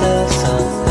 myself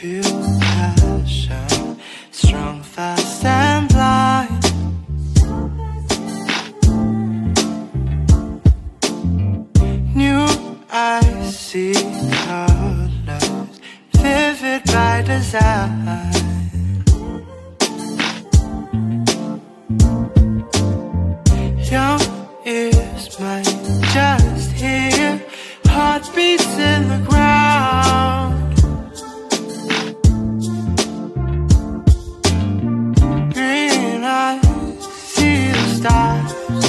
feel Yeah.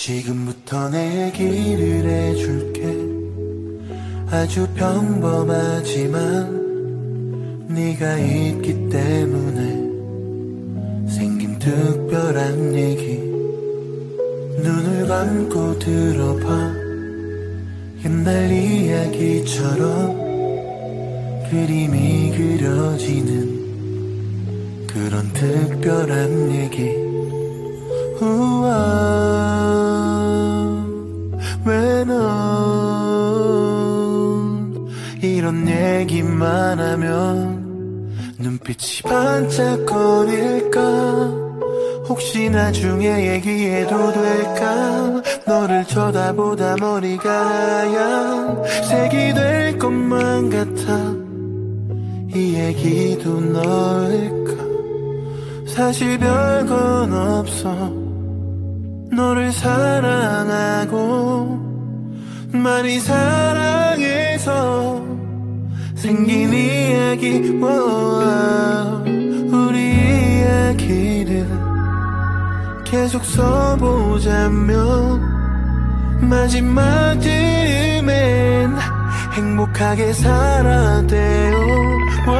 지금부터 내 얘기를 해줄게. 아주 평범하지만 네가 있기 때문에 생긴 특별한 얘기. 눈을 감고 들어봐. 옛날 이야기처럼 그림이 그려지는 그런 특별한 얘기 우와 왜넌 이런 얘기만 하면 눈빛이 반짝거릴까? 혹시 나중에 얘기해도 될까? 너를 쳐다보다 머리가 하얀 색이 될 것만 같아. 이 얘기도 너일까? 사실 별건 없어 너를 사랑하고 많이 사랑해서 생긴 이야기 와 우리 이야기를 계속 써보자면 마지막 쯤엔 행복하게 살아대요 우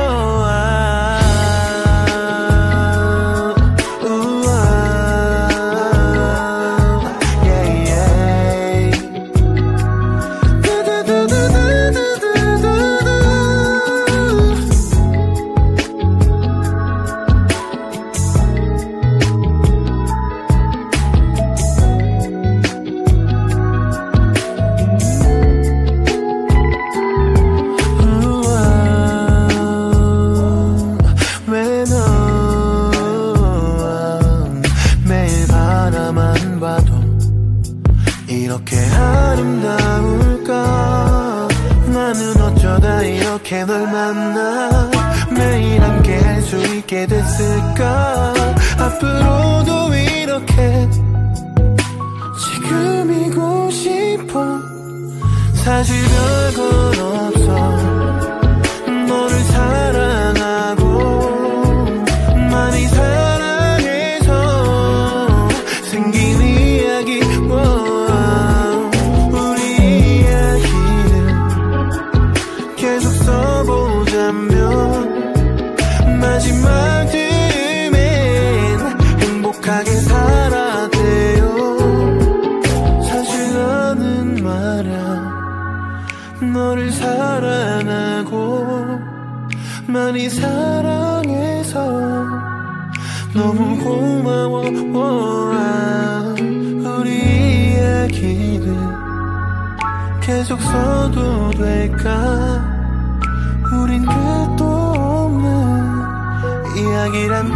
매일 함께 할 수 있게 됐을까? 앞으로도 이렇게 지금이고 싶어. 사실 별건 없어. 너를 사랑 많이 사랑해서 너무 고마워. 우리 이야기를 계속 써도 될까? 우린 끝도 없는 이야기를 함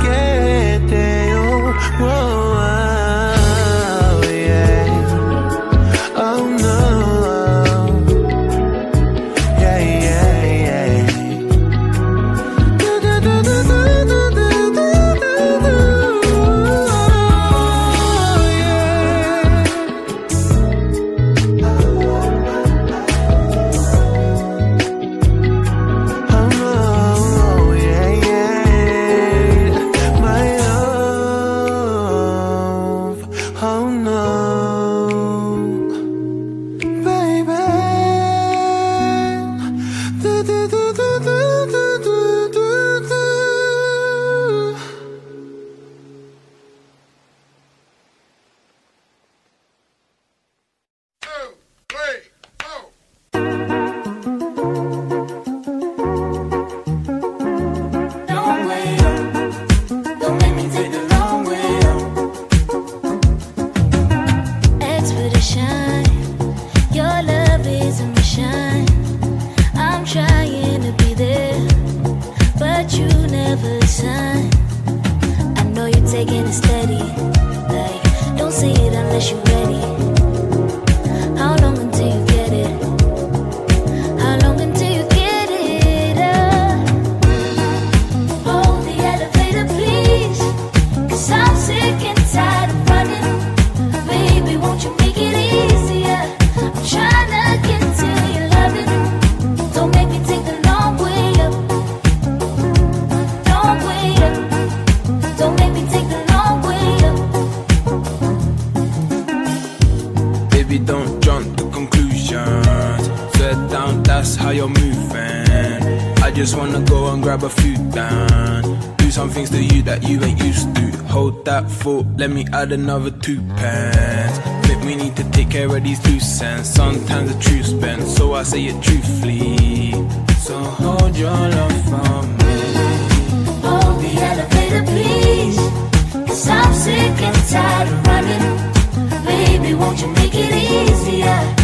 I know you're taking it steady. Like, don't say it unless you're ready. Just wanna go and grab a few down. Do some things to you that you ain't used to. Hold that thought, let me add another two pence. Think we need to take care of these loose ends. Sometimes the truth's bent, so I say it truthfully. So hold your love for me. Hold the elevator, please. Cause I'm sick and tired of running. Baby, won't you make it easier?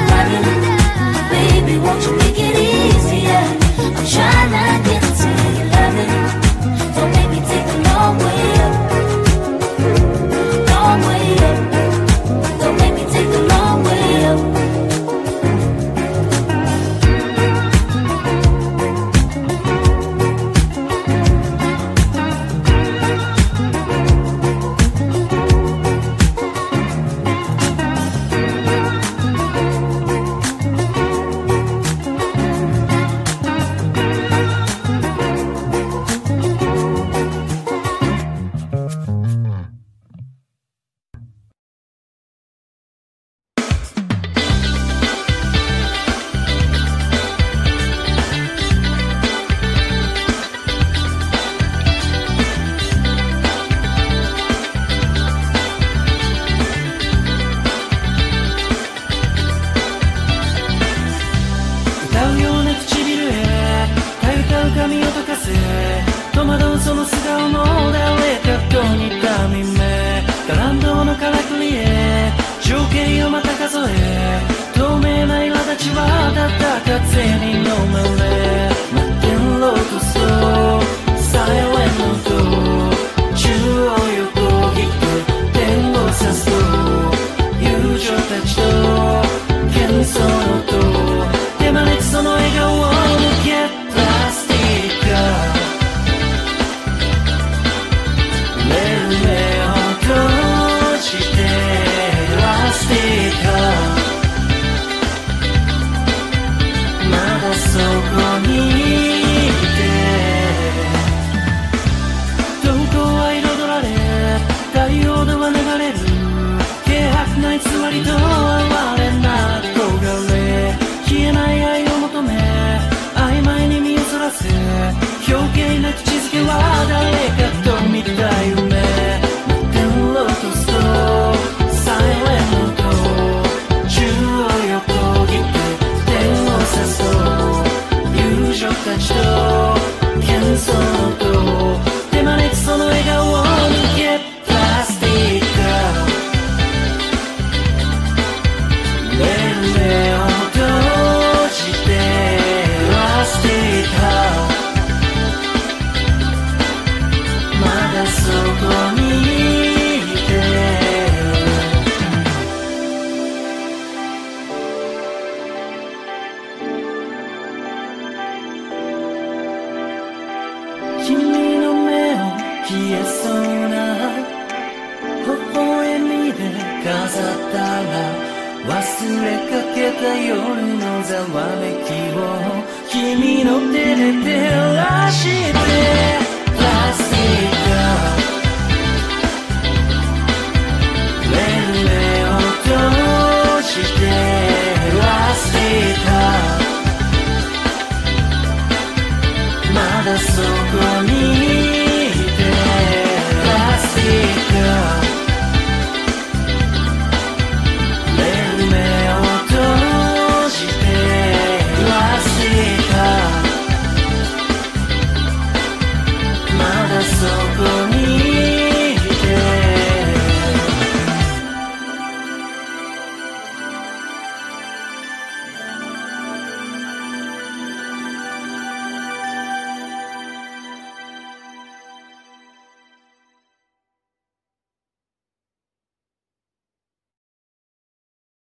Yo te ni no me you me enloqueció. so 消えそうな微笑みで飾ったら忘れかけた夜のざわめきを君の手で照らして。プラスティれた。まだそこ